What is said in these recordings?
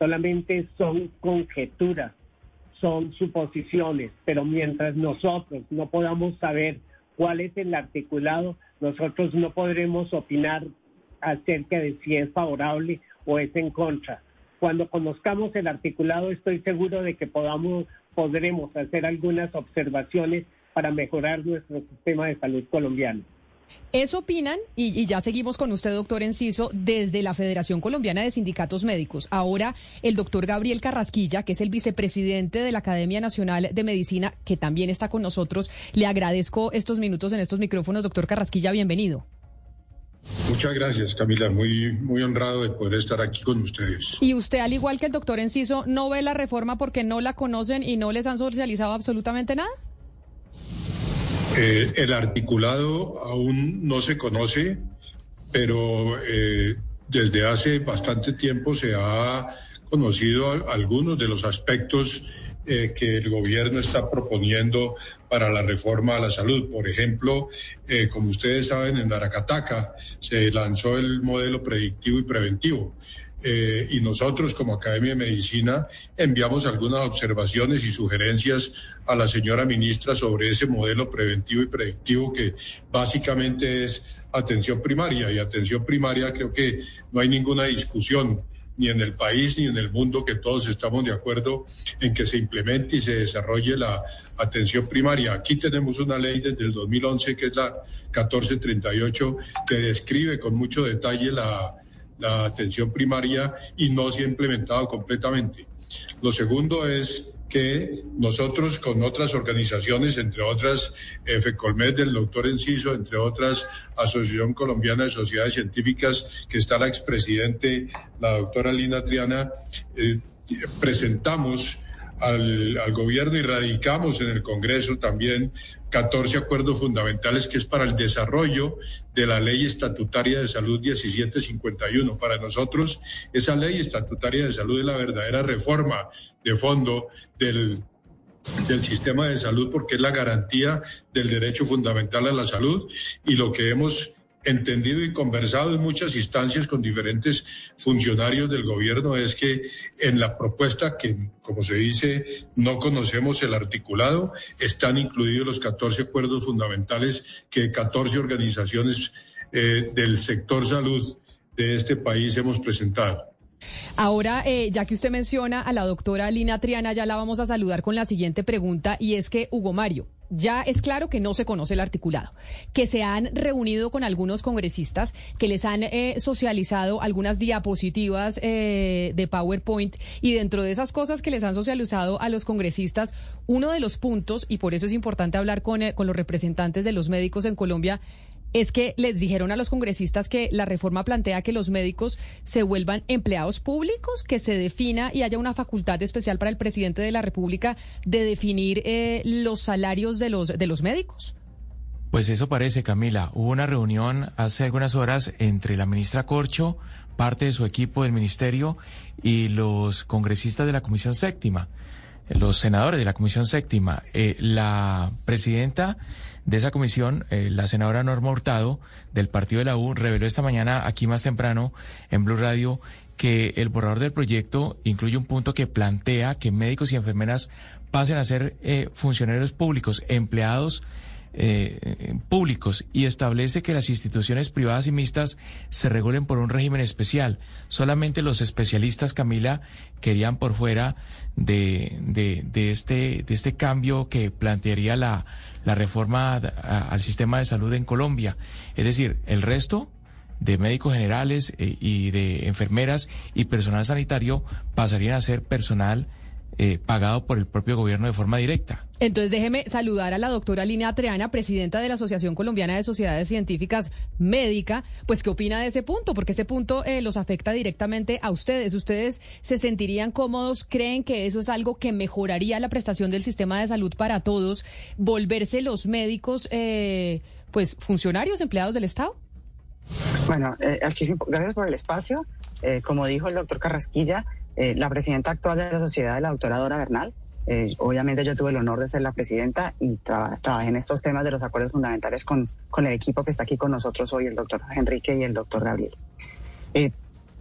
Solamente son conjeturas, son suposiciones, pero mientras nosotros no podamos saber cuál es el articulado, nosotros no podremos opinar acerca de si es favorable o es en contra. Cuando conozcamos el articulado, estoy seguro de que podamos, podremos hacer algunas observaciones para mejorar nuestro sistema de salud colombiano. Eso opinan, y, ya seguimos con usted, doctor Enciso, desde la Federación Colombiana de Sindicatos Médicos. Ahora, el doctor Gabriel Carrasquilla, que es el vicepresidente de la Academia Nacional de Medicina, que también está con nosotros. Le agradezco estos minutos en estos micrófonos. Doctor Carrasquilla, bienvenido. Muchas gracias, Camila. Muy, muy honrado de poder estar aquí con ustedes. Y usted, al igual que el doctor Enciso, no ve la reforma porque no la conocen y no les han socializado absolutamente nada. Eh, el articulado aún no se conoce, pero eh, desde hace bastante tiempo se ha conocido algunos de los aspectos eh, que el gobierno está proponiendo para la reforma a la salud. Por ejemplo, como ustedes saben, en Aracataca se lanzó el modelo predictivo y preventivo. Eh, y nosotros como Academia de Medicina enviamos algunas observaciones y sugerencias a la señora ministra sobre ese modelo preventivo y predictivo que básicamente es atención primaria. Y atención primaria creo que no hay ninguna discusión ni en el país ni en el mundo que todos estamos de acuerdo en que se implemente y se desarrolle la atención primaria. Aquí tenemos una ley desde el 2011 que es la 1438 que describe con mucho detalle la la atención primaria y no se ha implementado completamente. Lo segundo es que nosotros con otras organizaciones, entre otras FECOLMED del doctor Enciso, entre otras Asociación Colombiana de Sociedades Científicas, que está la expresidente, la doctora Lina Triana, eh, presentamos al, al, gobierno y radicamos en el Congreso también 14 acuerdos fundamentales que es para el desarrollo de la ley estatutaria de salud 1751. Para nosotros, esa ley estatutaria de salud es la verdadera reforma de fondo del del sistema de salud porque es la garantía del derecho fundamental a la salud y lo que hemos entendido y conversado en muchas instancias con diferentes funcionarios del gobierno es que en la propuesta que, como se dice, no conocemos el articulado, están incluidos los 14 acuerdos fundamentales que 14 organizaciones eh, del sector salud de este país hemos presentado. Ahora, eh, ya que usted menciona a la doctora Lina Triana, ya la vamos a saludar con la siguiente pregunta y es que, Hugo Mario, ya es claro que no se conoce el articulado, que se han reunido con algunos congresistas, que les han eh, socializado algunas diapositivas eh, de PowerPoint y dentro de esas cosas que les han socializado a los congresistas, uno de los puntos, y por eso es importante hablar con, con los representantes de los médicos en Colombia, es que les dijeron a los congresistas que la reforma plantea que los médicos se vuelvan empleados públicos, que se defina y haya una facultad especial para el presidente de la República de definir eh, los salarios de los, de los médicos. Pues eso parece, Camila. Hubo una reunión hace algunas horas entre la ministra Corcho, parte de su equipo del ministerio, y los congresistas de la Comisión Séptima, los senadores de la Comisión Séptima. Eh, la presidenta de esa comisión, eh, la senadora Norma Hurtado, del partido de la U, reveló esta mañana, aquí más temprano, en Blue Radio, que el borrador del proyecto incluye un punto que plantea que médicos y enfermeras pasen a ser eh, funcionarios públicos, empleados eh, públicos y establece que las instituciones privadas y mixtas se regulen por un régimen especial. Solamente los especialistas, Camila, querían por fuera de, de, este, de este cambio que plantearía la, la reforma al sistema de salud en Colombia. Es decir, el resto de médicos generales eh, y de enfermeras y personal sanitario pasarían a ser personal eh, pagado por el propio gobierno de forma directa. Entonces déjeme saludar a la doctora Lina Triana, presidenta de la Asociación Colombiana de Sociedades Científicas Médica, pues qué opina de ese punto, porque ese punto eh, los afecta directamente a ustedes. ¿Ustedes se sentirían cómodos? ¿Creen que eso es algo que mejoraría la prestación del sistema de salud para todos? ¿Volverse los médicos, eh, pues, funcionarios, empleados del Estado? Bueno, eh, gracias por el espacio. Eh, como dijo el doctor Carrasquilla, eh, la presidenta actual de la sociedad es la doctora Dora Bernal. Eh, obviamente yo tuve el honor de ser la presidenta y trabajé en estos temas de los acuerdos fundamentales con, el equipo que está aquí con nosotros hoy, el doctor Enrique y el doctor Gabriel. Eh,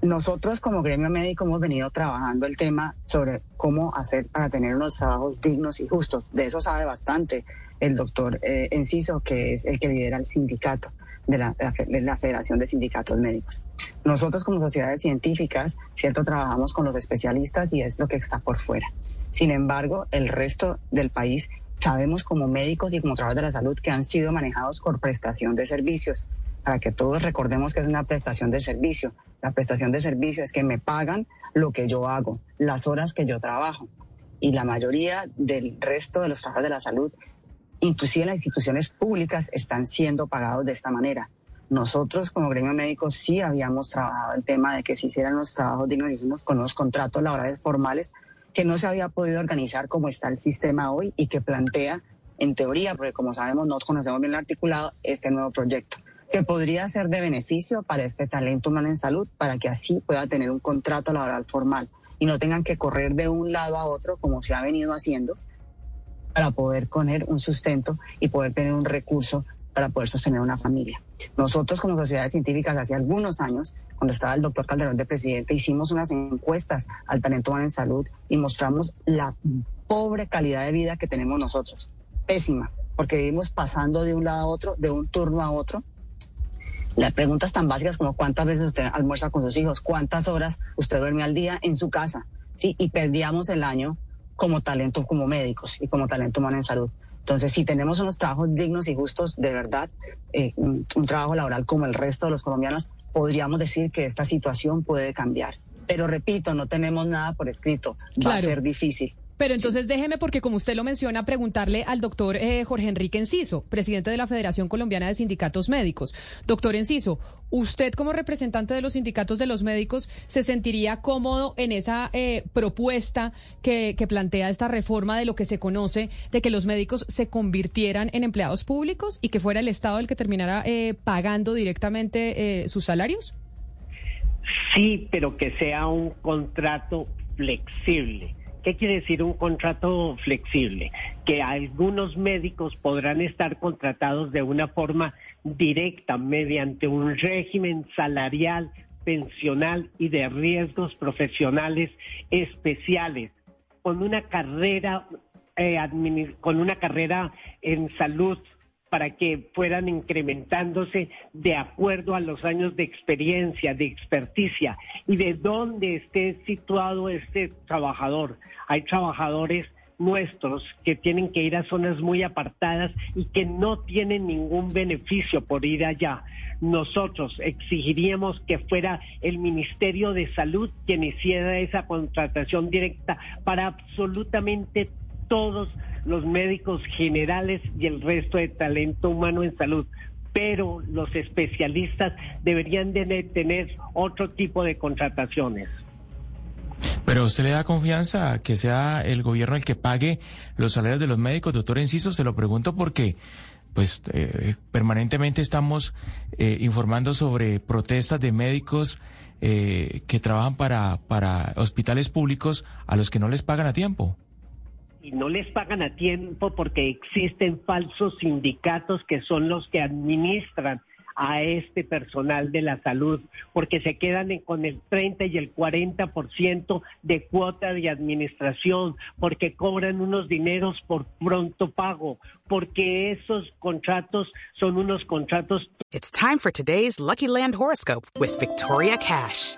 nosotros como gremio médico hemos venido trabajando el tema sobre cómo hacer para tener unos trabajos dignos y justos. De eso sabe bastante el doctor Enciso, que es el que lidera el sindicato de la, de la Federación de Sindicatos Médicos. Nosotros como sociedades científicas, cierto, trabajamos con los especialistas y es lo que está por fuera. Sin embargo, el resto del país sabemos como médicos y como trabajadores de la salud que han sido manejados por prestación de servicios. Para que todos recordemos que es una prestación de servicio. La prestación de servicio es que me pagan lo que yo hago, las horas que yo trabajo. Y la mayoría del resto de los trabajadores de la salud inclusive las instituciones públicas están siendo pagados de esta manera. Nosotros como gremio médico sí habíamos trabajado el tema de que se hicieran los trabajos dignos con los contratos laborales formales que no se había podido organizar como está el sistema hoy y que plantea en teoría, porque como sabemos no conocemos bien el articulado, este nuevo proyecto, que podría ser de beneficio para este talento humano en salud, para que así pueda tener un contrato laboral formal y no tengan que correr de un lado a otro como se ha venido haciendo para poder poner un sustento y poder tener un recurso para poder sostener una familia. Nosotros como sociedades científicas hace algunos años, cuando estaba el doctor Calderón de presidente, hicimos unas encuestas al talento humano en salud y mostramos la pobre calidad de vida que tenemos nosotros. Pésima, porque vivimos pasando de un lado a otro, de un turno a otro. Las preguntas tan básicas como cuántas veces usted almuerza con sus hijos, cuántas horas usted duerme al día en su casa. Y perdíamos el año como talento, como médicos y como talento humano en salud. Entonces, si tenemos unos trabajos dignos y justos, de verdad, eh, un, un, trabajo laboral como el resto de los colombianos, podríamos decir que esta situación puede cambiar. Pero repito, no tenemos nada por escrito. Va a ser difícil. Pero entonces déjeme, porque como usted lo menciona, preguntarle al doctor eh, Jorge Enrique Enciso, presidente de la Federación Colombiana de Sindicatos Médicos. Doctor Enciso, ¿usted como representante de los sindicatos de los médicos se sentiría cómodo en esa eh, propuesta que, que, plantea esta reforma de lo que se conoce de que los médicos se convirtieran en empleados públicos y que fuera el Estado el que terminara eh, pagando directamente sus salarios? Sí, pero que sea un contrato flexible ¿Qué quiere decir un contrato flexible? Que algunos médicos podrán estar contratados de una forma directa mediante un régimen salarial, pensional y de riesgos profesionales especiales, con una carrera, eh, con una carrera en salud para que fueran incrementándose de acuerdo a los años de experiencia, de experticia y de dónde esté situado este trabajador. Hay trabajadores nuestros que tienen que ir a zonas muy apartadas y que no tienen ningún beneficio por ir allá. Nosotros exigiríamos que fuera el Ministerio de Salud quien hiciera esa contratación directa para absolutamente todos los médicos generales y el resto de talento humano en salud. Pero los especialistas deberían de tener otro tipo de contrataciones. Pero usted le da confianza que sea el gobierno el que pague los salarios de los médicos, doctor Enciso, se lo pregunto porque pues eh, permanentemente estamos eh, informando sobre protestas de médicos eh, que trabajan para, para hospitales públicos a los que no les pagan a tiempo y no les pagan a tiempo porque existen falsos sindicatos que son los que administran a este personal de la salud, porque se quedan con el 30 y el 40% de cuota de administración, porque cobran unos dineros por pronto pago, porque esos contratos son unos contratos. It's time for today's Lucky Land horoscope with Victoria Cash.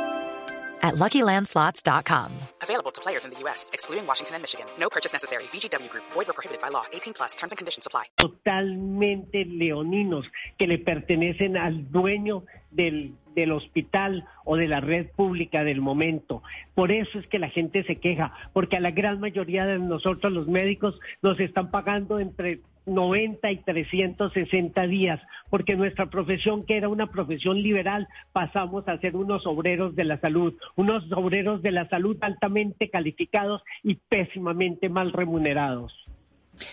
at luckylandslots.com. Available to players in the U.S., excluding Washington and Michigan. No purchase necessary. VGW Group, void or prohibited by law. 18 plus terms and conditions apply. totalmente leoninos que le pertenecen al dueño del, del hospital o de la red pública del momento. Por eso es que la gente se queja, porque a la gran mayoría de nosotros los médicos nos están pagando entre 90 y 360 días, porque nuestra profesión, que era una profesión liberal, pasamos a ser unos obreros de la salud, unos obreros de la salud altamente calificados y pésimamente mal remunerados.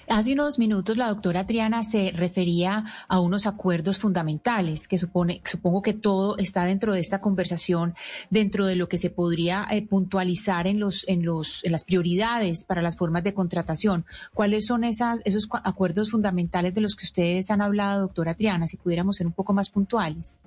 Hace unos minutos la doctora Triana se refería a unos acuerdos fundamentales que supone, supongo que todo está dentro de esta conversación, dentro de lo que se podría eh, puntualizar en los, en los, en las prioridades para las formas de contratación. ¿Cuáles son esas, esos acuerdos fundamentales de los que ustedes han hablado, doctora Triana? Si pudiéramos ser un poco más puntuales.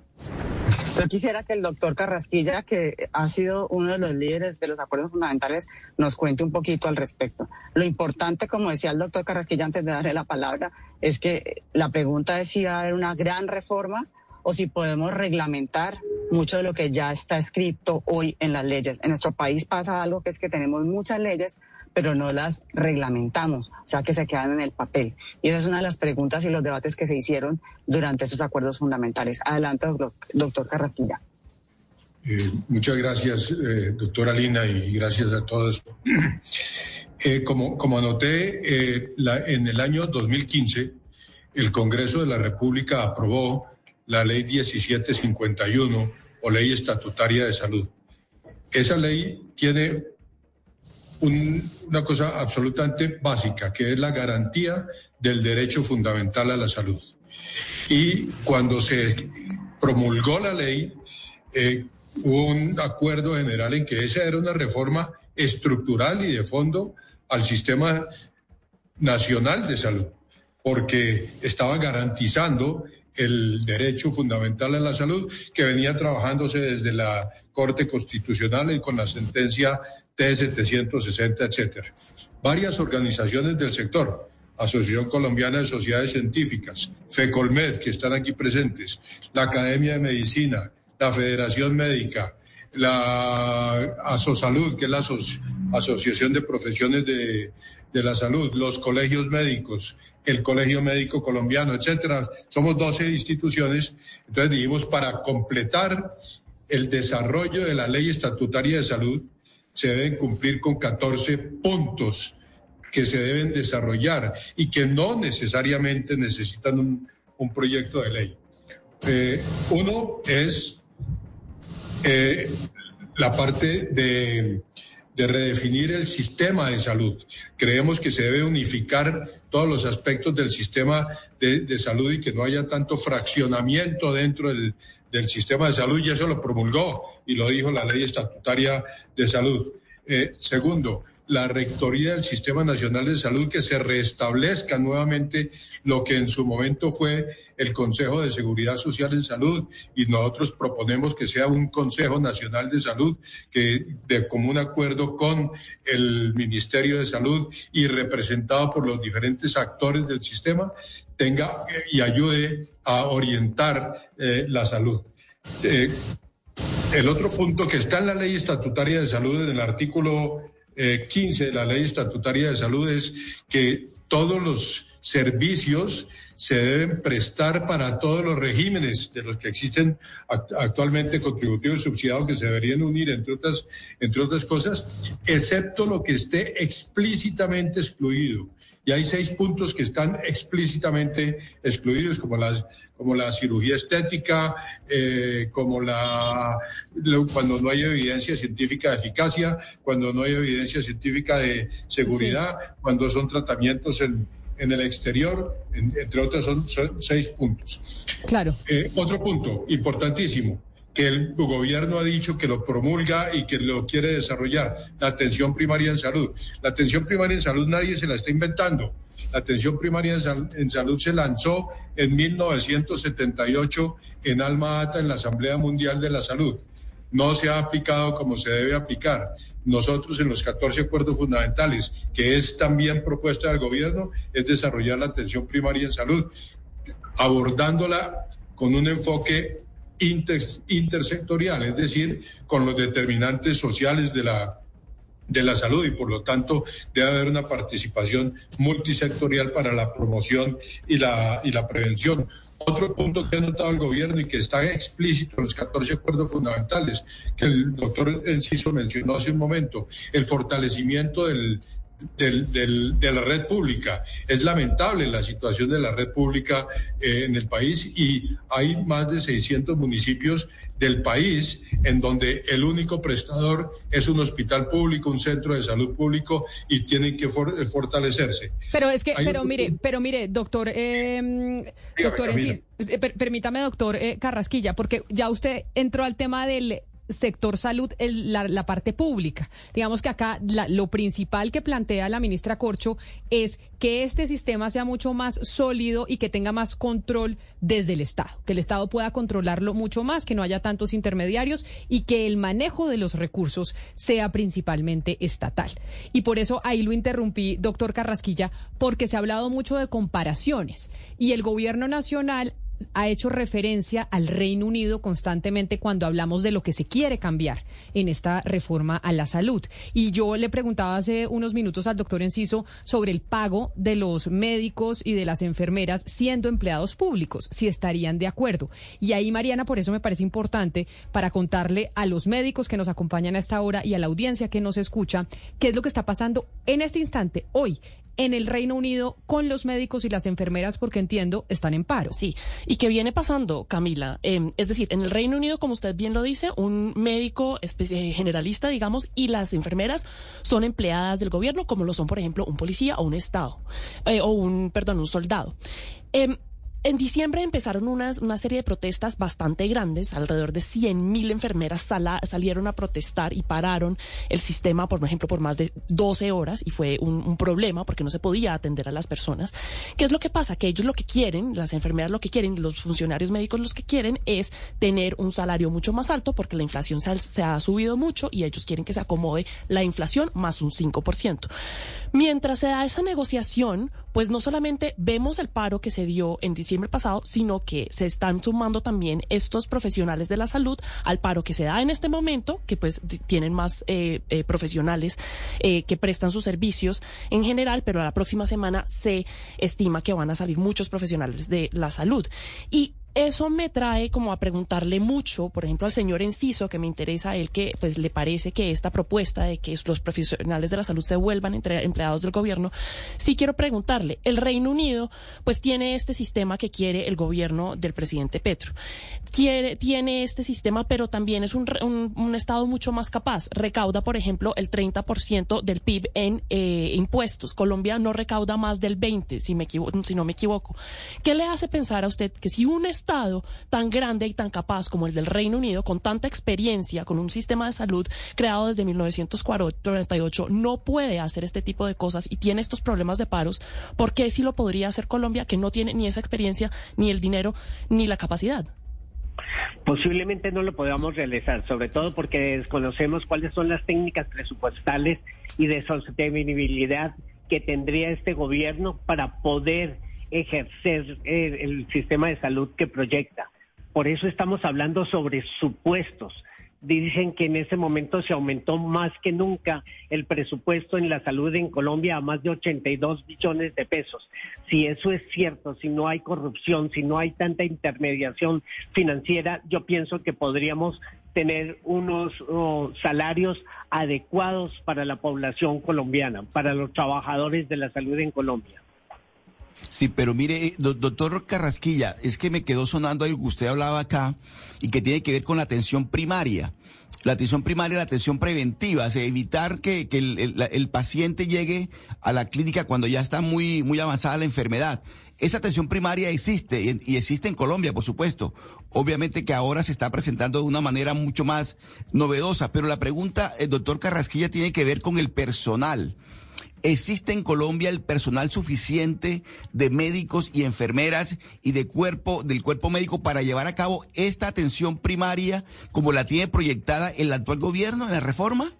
Yo quisiera que el doctor Carrasquilla, que ha sido uno de los líderes de los acuerdos fundamentales, nos cuente un poquito al respecto. Lo importante, como decía el doctor Carrasquilla antes de darle la palabra, es que la pregunta es si va a haber una gran reforma o si podemos reglamentar mucho de lo que ya está escrito hoy en las leyes. En nuestro país pasa algo que es que tenemos muchas leyes, pero no las reglamentamos, o sea que se quedan en el papel. Y esa es una de las preguntas y los debates que se hicieron durante esos acuerdos fundamentales. Adelante, doctor Carrasquilla. Eh, muchas gracias, eh, doctora Lina, y gracias a todos. Eh, como, como anoté, eh, la, en el año 2015, el Congreso de la República aprobó la Ley 1751 o Ley Estatutaria de Salud. Esa ley tiene un- una cosa absolutamente básica, que es la garantía del derecho fundamental a la salud. Y cuando se promulgó la ley, eh, hubo un acuerdo general en que esa era una reforma estructural y de fondo al sistema nacional de salud, porque estaba garantizando el derecho fundamental a la salud que venía trabajándose desde la Corte Constitucional y con la sentencia T760, etcétera. Varias organizaciones del sector, Asociación Colombiana de Sociedades Científicas, FECOLMED, que están aquí presentes, la Academia de Medicina, la Federación Médica, la ASOSALUD, que es la Aso- Asociación de Profesiones de, de la Salud, los colegios médicos, el Colegio Médico Colombiano, etcétera. Somos 12 instituciones. Entonces dijimos, para completar el desarrollo de la ley estatutaria de salud, se deben cumplir con 14 puntos que se deben desarrollar y que no necesariamente necesitan un, proyecto de ley. Eh, uno es eh, la parte de, de redefinir el sistema de salud. Creemos que se debe unificar todos los aspectos del sistema de, de salud y que no haya tanto fraccionamiento dentro del, del sistema de salud, y eso lo promulgó y lo dijo la ley estatutaria de salud. Eh, segundo, la rectoría del Sistema Nacional de Salud, que se restablezca nuevamente lo que en su momento fue el Consejo de Seguridad Social en Salud, y nosotros proponemos que sea un Consejo Nacional de Salud que de común acuerdo con el Ministerio de Salud y representado por los diferentes actores del sistema, tenga y ayude a orientar eh, la salud. Eh, el otro punto que está en la ley estatutaria de salud, en el artículo eh, 15 de la ley estatutaria de salud, es que todos los servicios se deben prestar para todos los regímenes de los que existen act- actualmente contributivos y subsidiados que se deberían unir, entre otras, entre otras cosas, excepto lo que esté explícitamente excluido. Y hay seis puntos que están explícitamente excluidos, como las como la cirugía estética, eh, como la cuando no hay evidencia científica de eficacia, cuando no hay evidencia científica de seguridad, cuando son tratamientos en, en el exterior, en- entre otras son, son seis puntos. Claro. Eh, otro punto importantísimo, que el gobierno ha dicho que lo promulga y que lo quiere desarrollar, la atención primaria en salud. La atención primaria en salud nadie se la está inventando. La atención primaria en, sal- en salud se lanzó en 1978 en Alma Ata en la Asamblea Mundial de la Salud. No se ha aplicado como se debe aplicar. Nosotros en los 14 acuerdos fundamentales, que es también propuesta del gobierno, es desarrollar la atención primaria en salud abordándola con un enfoque intersectorial, es decir, con los determinantes sociales de la de la salud y por lo tanto debe haber una participación multisectorial para la promoción y la, y la prevención. Otro punto que ha notado el gobierno y que está explícito en los 14 acuerdos fundamentales que el doctor Enciso mencionó hace un momento, el fortalecimiento del, del, de la red pública. Es lamentable la situación de la red pública eh, en el país y hay más de 600 municipios del país en donde el único prestador es un hospital público, un centro de salud público y tienen que fortalecerse. Pero es que, pero mire, pero mire, doctor, em, doctor, eh, permítame, doctor eh, Carrasquilla, porque ya usted entró al tema del sector salud, la, la, parte pública. Digamos que acá lo principal que plantea la ministra Corcho es que este sistema sea mucho más sólido y que tenga más control desde el Estado, que el Estado pueda controlarlo mucho más, que no haya tantos intermediarios y que el manejo de los recursos sea principalmente estatal. Y por eso ahí lo interrumpí, doctor Carrasquilla, porque se ha hablado mucho de comparaciones y el gobierno nacional ha hecho referencia al Reino Unido constantemente cuando hablamos de lo que se quiere cambiar en esta reforma a la salud. Y yo le preguntaba hace unos minutos al doctor Enciso sobre el pago de los médicos y de las enfermeras siendo empleados públicos, si estarían de acuerdo. Y ahí, Mariana, por eso me parece importante para contarle a los médicos que nos acompañan a esta hora y a la audiencia que nos escucha qué es lo que está pasando en este instante, hoy, en el Reino Unido con los médicos y las enfermeras porque entiendo están en paro. Sí, y qué viene pasando, Camila. Em, es decir, en el Reino Unido, como usted bien lo dice, un médico generalista, digamos, y las enfermeras son empleadas del gobierno, como lo son, por ejemplo, un policía o un Estado, eh, o un, perdón, un soldado. Eh, en diciembre empezaron unas, una serie de protestas bastante grandes, alrededor de 100.000 enfermeras salieron a protestar y pararon el sistema, por ejemplo, por más de 12 horas y fue un, problema porque no se podía atender a las personas. ¿Qué es lo que pasa? Que ellos lo que quieren, las enfermeras lo que quieren, los funcionarios médicos los que quieren es tener un salario mucho más alto porque la inflación se ha, se ha subido mucho y ellos quieren que se acomode la inflación más un 5%. Mientras se da esa negociación, pues no solamente vemos el paro que se dio en diciembre pasado, sino que se están sumando también estos profesionales de la salud al paro que se da en este momento, que pues tienen más eh, eh, profesionales eh, que prestan sus servicios en general, pero la próxima semana se estima que van a salir muchos profesionales de la salud. Y eso me trae como a preguntarle mucho, por ejemplo, al señor Enciso, que me interesa a él que pues le parece que esta propuesta de que los profesionales de la salud se vuelvan entre empleados del gobierno, sí quiero preguntarle, el Reino Unido pues tiene este sistema que quiere el gobierno del presidente Petro. Tiene este sistema, pero también es un, estado mucho más capaz. Recauda, por ejemplo, el 30% del PIB en eh, impuestos. Colombia no recauda más del 20, si, me si no me equivoco. ¿Qué le hace pensar a usted que si un tan grande y tan capaz como el del Reino Unido, con tanta experiencia, con un sistema de salud creado desde 1948, no puede hacer este tipo de cosas y tiene estos problemas de paros, ¿por qué sí lo podría hacer Colombia, que no tiene ni esa experiencia, ni el dinero, ni la capacidad? Posiblemente no lo podamos realizar, sobre todo porque desconocemos cuáles son las técnicas presupuestales y de sostenibilidad que tendría este gobierno para poder ejercer eh, el sistema de salud que proyecta. Por eso estamos hablando sobre supuestos. Dicen que en ese momento se aumentó más que nunca el presupuesto en la salud en Colombia a más de 82 billones de pesos. Si eso es cierto, si no hay corrupción, si no hay tanta intermediación financiera, yo pienso que podríamos tener unos salarios adecuados para la población colombiana, para los trabajadores de la salud en Colombia. Sí, pero mire, eh, doctor Carrasquilla, es que me quedó sonando algo que usted hablaba acá y que tiene que ver con la atención primaria. La atención primaria, la atención preventiva, o evitar que, el, paciente llegue a la clínica cuando ya está muy, muy avanzada la enfermedad. Esa atención primaria existe y, existe en Colombia, por supuesto. Obviamente que ahora se está presentando de una manera mucho más novedosa, pero la pregunta, el doctor Carrasquilla, tiene que ver con el personal. ¿Existe en Colombia el personal suficiente de médicos y enfermeras y de cuerpo, del cuerpo médico para llevar a cabo esta atención primaria como la tiene proyectada el actual gobierno en la reforma?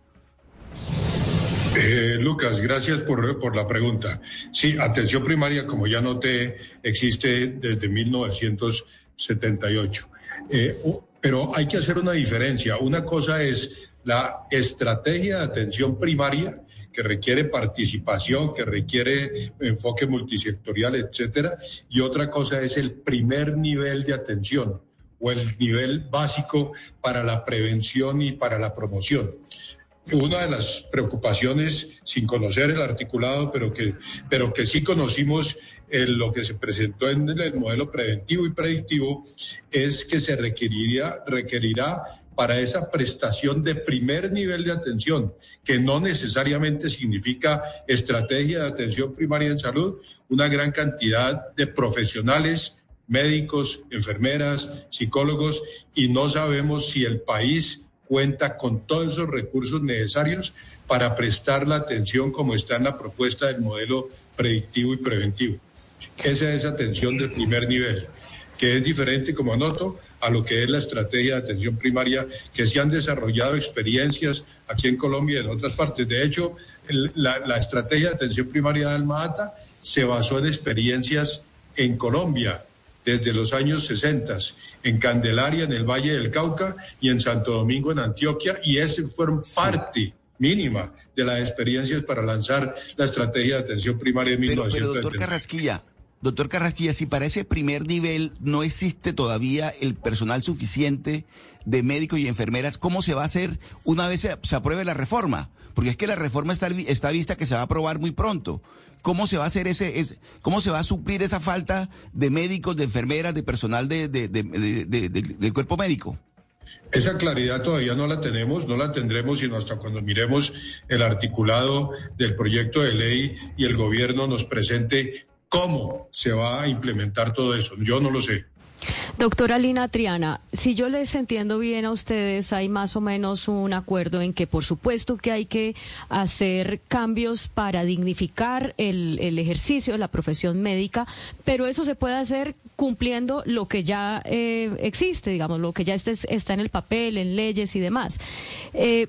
Eh, Lucas, gracias por, por, la pregunta. Sí, atención primaria, como ya noté, existe desde 1978. Eh, Pero hay que hacer una diferencia. Una cosa es la estrategia de atención primaria, que requiere participación, que requiere enfoque multisectorial, etcétera, y otra cosa es el primer nivel de atención o el nivel básico para la prevención y para la promoción. Una de las preocupaciones, sin conocer el articulado, pero que, pero que sí conocimos lo que se presentó en el modelo preventivo y predictivo, es que se requeriría, requerirá para esa prestación de primer nivel de atención, que no necesariamente significa estrategia de atención primaria en salud, una gran cantidad de profesionales, médicos, enfermeras, psicólogos, y no sabemos si el país cuenta con todos esos recursos necesarios para prestar la atención como está en la propuesta del modelo predictivo y preventivo. Esa es atención del primer nivel que es diferente, como anoto, a lo que es la estrategia de atención primaria, que se han desarrollado experiencias aquí en Colombia y en otras partes. De hecho, la, la, estrategia de atención primaria de Alma se basó en experiencias en Colombia desde los años 60, en Candelaria, en el Valle del Cauca y en Santo Domingo, en Antioquia, y ese fueron parte mínima de las experiencias para lanzar la estrategia de atención primaria de pero, Pero, doctor Carrasquilla, Doctor Carrasquilla, si para ese primer nivel no existe todavía el personal suficiente de médicos y enfermeras, ¿cómo se va a hacer una vez se, apruebe la reforma? Porque es que la reforma está, está vista que se va a aprobar muy pronto. ¿Cómo se va a hacer ese, cómo se va a suplir esa falta de médicos, de enfermeras, de personal de, del cuerpo médico? Esa claridad todavía no la tenemos, no la tendremos sino hasta cuando miremos el articulado del proyecto de ley y el gobierno nos presente ¿Cómo se va a implementar todo eso? Yo no lo sé. Doctora Lina Triana, si yo les entiendo bien a ustedes, hay más o menos un acuerdo en que por supuesto que hay que hacer cambios para dignificar el, ejercicio de la profesión médica, pero eso se puede hacer cumpliendo lo que ya eh, existe, digamos, lo que ya está en el papel, en leyes y demás. Eh,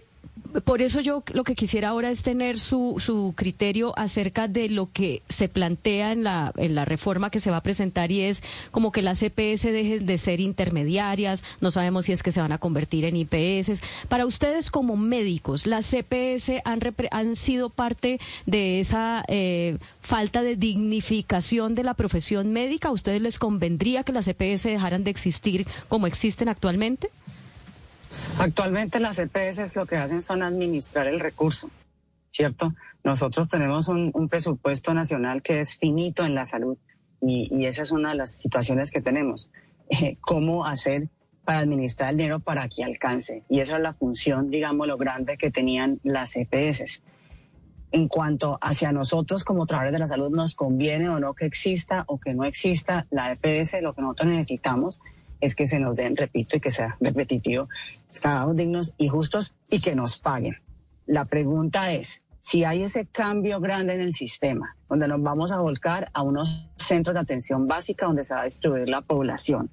por eso yo lo que quisiera ahora es tener su, su criterio acerca de lo que se plantea en la, en la reforma que se va a presentar y es como que las CPS dejen de ser intermediarias, no sabemos si es que se van a convertir en IPS. Para ustedes como médicos, ¿las CPS han, han sido parte de esa eh, falta de dignificación de la profesión médica? ¿A ustedes les convendría que las CPS dejaran de existir como existen actualmente? Actualmente las EPS lo que hacen son administrar el recurso, ¿cierto? Nosotros tenemos un, presupuesto nacional que es finito en la salud y, esa es una de las situaciones que tenemos. Eh, ¿Cómo hacer para administrar el dinero para que alcance? Y esa es la función, digamos, lo grande que tenían las EPS. En cuanto hacia nosotros como trabajadores de la salud nos conviene o no que exista o que no exista la EPS, lo que nosotros necesitamos es que se nos den, repito, y que sea repetitivo, trabajos dignos y justos y que nos paguen. La pregunta es, si hay ese cambio grande en el sistema, donde nos vamos a volcar a unos centros de atención básica donde se va a distribuir la población,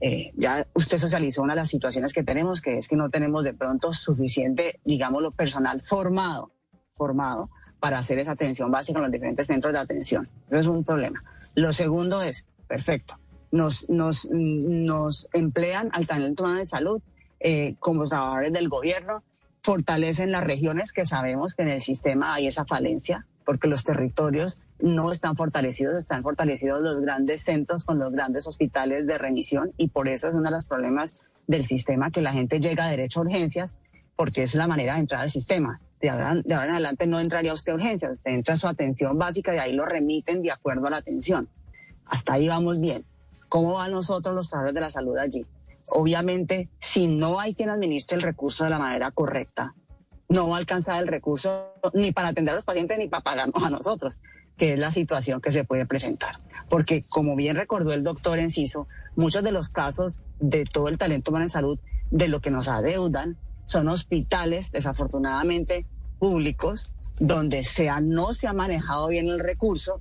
eh, ya usted socializó una de las situaciones que tenemos, que es que no tenemos de pronto suficiente, digámoslo, personal formado, formado para hacer esa atención básica en los diferentes centros de atención. Eso es un problema. Lo segundo es, perfecto, nos, nos, nos emplean al talento de salud eh, como trabajadores del gobierno, fortalecen las regiones que sabemos que en el sistema hay esa falencia, porque los territorios no están fortalecidos, están fortalecidos los grandes centros con los grandes hospitales de remisión y por eso es uno de los problemas del sistema que la gente llega a derecho a urgencias porque es la manera de entrar al sistema. De ahora, de ahora en adelante no entraría usted a urgencias, usted entra a su atención básica y ahí lo remiten de acuerdo a la atención. Hasta ahí vamos bien. ¿Cómo van nosotros los trabajadores de la salud allí? Obviamente, si no hay quien administre el recurso de la manera correcta, no va a alcanzar el recurso ni para atender a los pacientes ni para pagarnos a nosotros, que es la situación que se puede presentar. Porque, como bien recordó el doctor Enciso, muchos de los casos de todo el talento humano en salud, de lo que nos adeudan, son hospitales, desafortunadamente, públicos, donde sea, no se ha manejado bien el recurso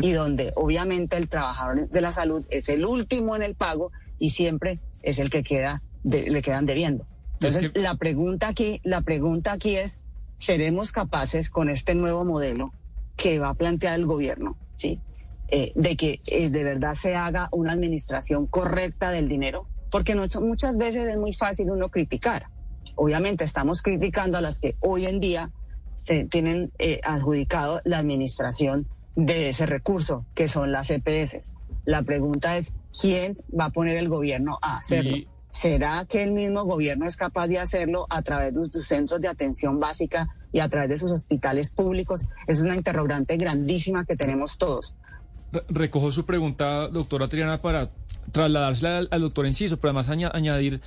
y donde obviamente el trabajador de la salud es el último en el pago y siempre es el que queda le quedan debiendo. Entonces, la pregunta aquí, la pregunta aquí es, ¿seremos capaces con este nuevo modelo que va a plantear el gobierno, sí, eh, de que eh, de verdad se haga una administración correcta del dinero? porque no, muchas veces es muy fácil uno criticar. Obviamente estamos criticando a las que hoy en día se tienen eh, adjudicado la administración de ese recurso, que son las EPS. La pregunta es, ¿quién va a poner el gobierno a hacerlo? ¿Será que el mismo gobierno es capaz de hacerlo a través de sus centros de atención básica y a través de sus hospitales públicos? Es una interrogante grandísima que tenemos todos. Recojo su pregunta, doctora Triana, para trasladársela al, doctor Enciso, pero además añadir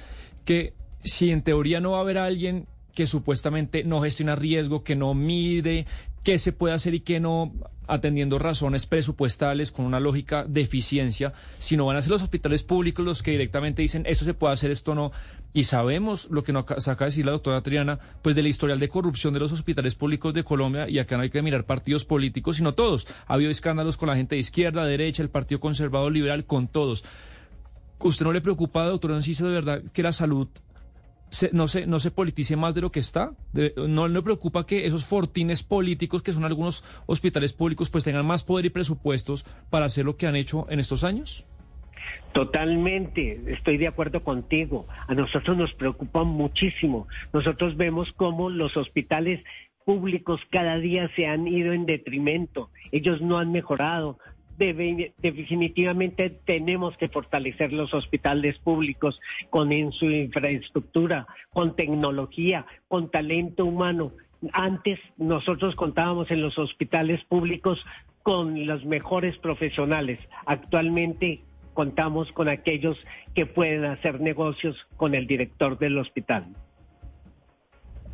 que si en teoría no va a haber alguien que supuestamente no gestiona riesgo, que no mide qué se puede hacer y qué no, atendiendo razones presupuestales con una lógica de eficiencia, sino van a ser los hospitales públicos los que directamente dicen esto se puede hacer, esto no. Y sabemos lo que nos acaba de decir la doctora Triana, pues del historial de corrupción de los hospitales públicos de Colombia, y acá no hay que mirar partidos políticos, sino todos. Ha habido escándalos con la gente de izquierda, derecha, el Partido Conservador Liberal, con todos. ¿Usted no le preocupa, doctor Enciso, de verdad que la salud no, se, no se politice más de lo que está? no le preocupa que esos fortines políticos, que son algunos hospitales públicos, pues tengan más poder y presupuestos para hacer lo que han hecho en estos años? Totalmente, estoy de acuerdo contigo. A nosotros nos preocupa muchísimo. Nosotros vemos cómo los hospitales públicos cada día se han ido en detrimento. Ellos no han mejorado definitivamente tenemos que fortalecer los hospitales públicos con en su infraestructura, con tecnología, con talento humano. Antes nosotros contábamos en los hospitales públicos con los mejores profesionales. Actualmente contamos con aquellos que pueden hacer negocios con el director del hospital.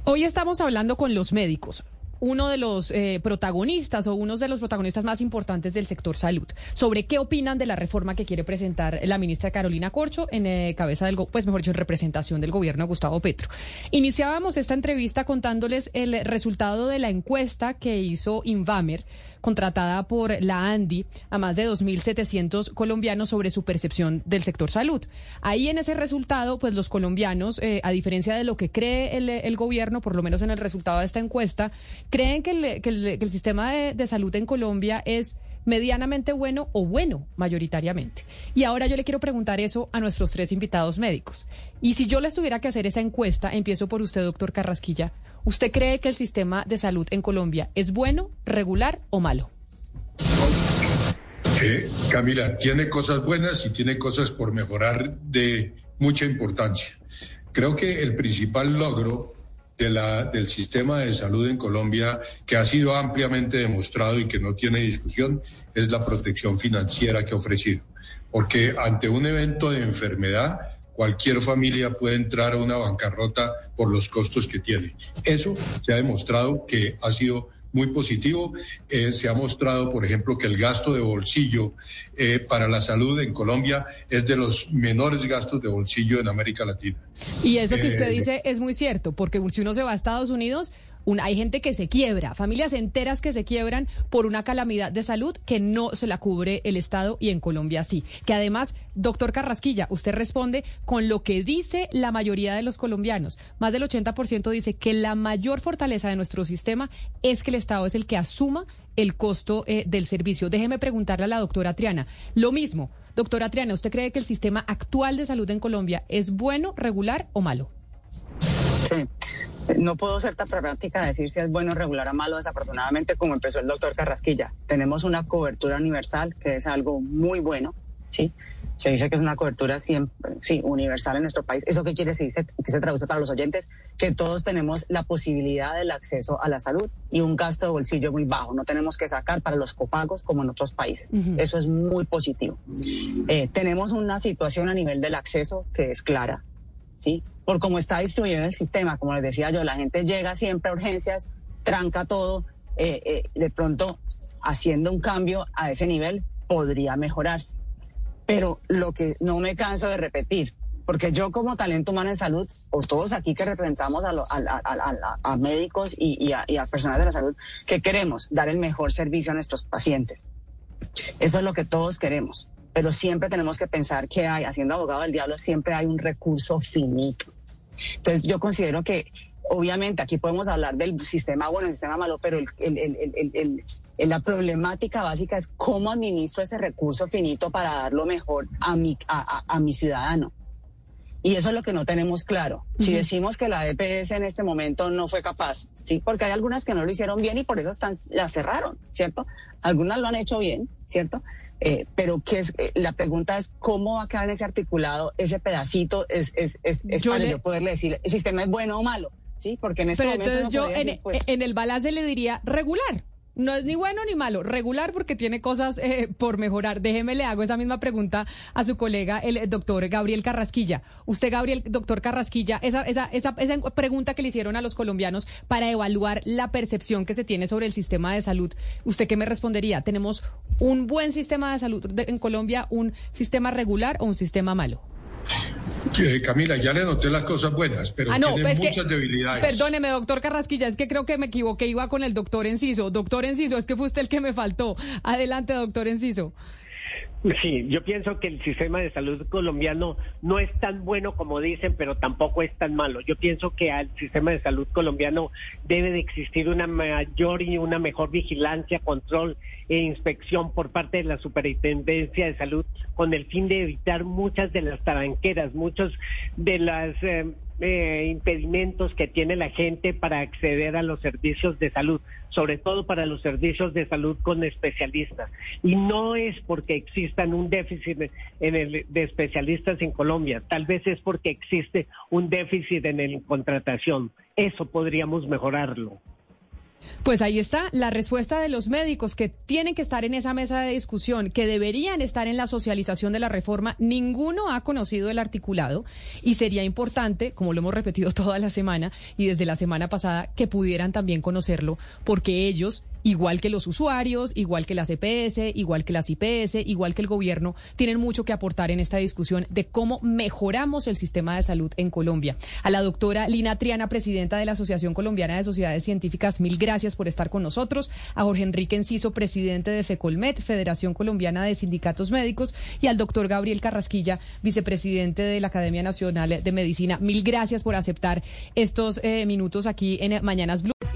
Hoy estamos hablando con los médicos uno de los eh, protagonistas o unos de los protagonistas más importantes del sector salud, sobre qué opinan de la reforma que quiere presentar la ministra Carolina Corcho en eh, cabeza del, pues mejor dicho, en representación del gobierno de Gustavo Petro. Iniciábamos esta entrevista contándoles el resultado de la encuesta que hizo Invamer contratada por la ANDI a más de 2.700 colombianos sobre su percepción del sector salud. Ahí en ese resultado, pues los colombianos, eh, a diferencia de lo que cree el, gobierno, por lo menos en el resultado de esta encuesta, creen que el, sistema de salud en Colombia es medianamente bueno o bueno mayoritariamente. Y ahora yo le quiero preguntar eso a nuestros tres invitados médicos. Y si yo les tuviera que hacer esa encuesta, empiezo por usted, doctor Carrasquilla, ¿Usted cree que el sistema de salud en Colombia es bueno, regular o malo? Eh, Camila, tiene cosas buenas y tiene cosas por mejorar de mucha importancia. Creo que el principal logro del sistema de salud en Colombia, que ha sido ampliamente demostrado y que no tiene discusión, es la protección financiera que ha ofrecido. Porque ante un evento de enfermedad, cualquier familia puede entrar a una bancarrota por los costos que tiene. Eso se ha demostrado que ha sido muy positivo. Eh, se ha mostrado, por ejemplo, que el gasto de bolsillo eh, para la salud en Colombia es de los menores gastos de bolsillo en América Latina. Y eso que usted eh, dice es muy cierto, porque si uno se va a Estados Unidos, hay gente que se quiebra, familias enteras que se quiebran por una calamidad de salud que no se la cubre el Estado y en Colombia sí. Que además, doctor Carrasquilla, usted responde con lo que dice la mayoría de los colombianos. Más del 80% dice que la mayor fortaleza de nuestro sistema es que el Estado es el que asuma el costo eh, del servicio. Déjeme preguntarle a la doctora Triana. Lo mismo, doctora Triana, ¿usted cree que el sistema actual de salud en Colombia es bueno, regular o malo? Sí. No puedo ser tan pragmática de decir si es bueno, regular o malo, desafortunadamente, como empezó el doctor Carrasquilla. Tenemos una cobertura universal, que es algo muy bueno, ¿sí? Se dice que es una cobertura siempre, sí, universal en nuestro país. ¿Eso qué quiere decir? ¿Qué se traduce para los oyentes? Que todos tenemos la posibilidad del acceso a la salud y un gasto de bolsillo muy bajo. No tenemos que sacar para los copagos como en otros países. Eso es muy positivo. Eh, tenemos una situación a nivel del acceso que es clara. ¿sí? Por cómo está distribuido el sistema, como les decía yo, la gente llega siempre a urgencias, tranca todo, eh, eh, de pronto haciendo un cambio a ese nivel podría mejorarse. Pero lo que no me canso de repetir, porque yo como talento humano en salud, o todos aquí que representamos a, médicos y, a, y, a, personas de la salud, que queremos dar el mejor servicio a nuestros pacientes. Eso es lo que todos queremos pero siempre tenemos que pensar que hay, haciendo abogado del diablo, siempre hay un recurso finito. Entonces yo considero que obviamente aquí podemos hablar del sistema bueno, el sistema malo, pero la problemática básica es cómo administro ese recurso finito para dar lo mejor a mi, a, mi ciudadano. Y eso es lo que no tenemos claro. Si decimos que la EPS en este momento no fue capaz, sí, porque hay algunas que no lo hicieron bien y por eso están, la cerraron, ¿cierto? Algunas lo han hecho bien, ¿cierto? Eh, pero que es, eh, la pregunta es cómo va a quedar en ese articulado ese pedacito es, es, es, es Yo para le- yo poderle decir el sistema es bueno o malo, sí, porque en este Pero momento entonces no yo en, decir, pues, en el balance le diría regular. No es ni bueno ni malo, regular porque tiene cosas eh, por mejorar. Déjeme le hago esa misma pregunta a su colega, el, eh, doctor Gabriel Carrasquilla. Usted, Gabriel, doctor Carrasquilla, esa, esa, esa, esa pregunta que le hicieron a los colombianos para evaluar la percepción que se tiene sobre el sistema de salud, ¿usted qué me respondería? ¿Tenemos un buen sistema de salud en Colombia, un sistema regular o un sistema malo? Eh, Camila, ya le noté las cosas buenas, pero ah, no, tiene pues es muchas que, debilidades. Perdóneme, doctor Carrasquilla, es que creo que me equivoqué, iba con el doctor Enciso. Doctor Enciso, es que fue usted el que me faltó. Adelante, doctor Enciso. Sí, yo pienso que el sistema de salud colombiano no es tan bueno como dicen, pero tampoco es tan malo. Yo pienso que al sistema de salud colombiano debe de existir una mayor y una mejor vigilancia, control e inspección por parte de la Superintendencia de Salud con el fin de evitar muchas de las taranqueras, muchos de las eh, eh, impedimentos que tiene la gente para acceder a los servicios de salud, sobre todo para los servicios de salud con especialistas. Y no es porque existan un déficit en el, de especialistas en Colombia, tal vez es porque existe un déficit en la contratación. Eso podríamos mejorarlo. Pues ahí está la respuesta de los médicos que tienen que estar en esa mesa de discusión, que deberían estar en la socialización de la reforma. Ninguno ha conocido el articulado y sería importante, como lo hemos repetido toda la semana y desde la semana pasada, que pudieran también conocerlo, porque ellos igual que los usuarios, igual que las EPS, igual que las IPS, igual que el gobierno, tienen mucho que aportar en esta discusión de cómo mejoramos el sistema de salud en Colombia. A la doctora Lina Triana, presidenta de la Asociación Colombiana de Sociedades Científicas, mil gracias por estar con nosotros. A Jorge Enrique Enciso, presidente de FECOLMED, Federación Colombiana de Sindicatos Médicos, y al doctor Gabriel Carrasquilla, vicepresidente de la Academia Nacional de Medicina. Mil gracias por aceptar estos eh, minutos aquí en Mañanas Blue.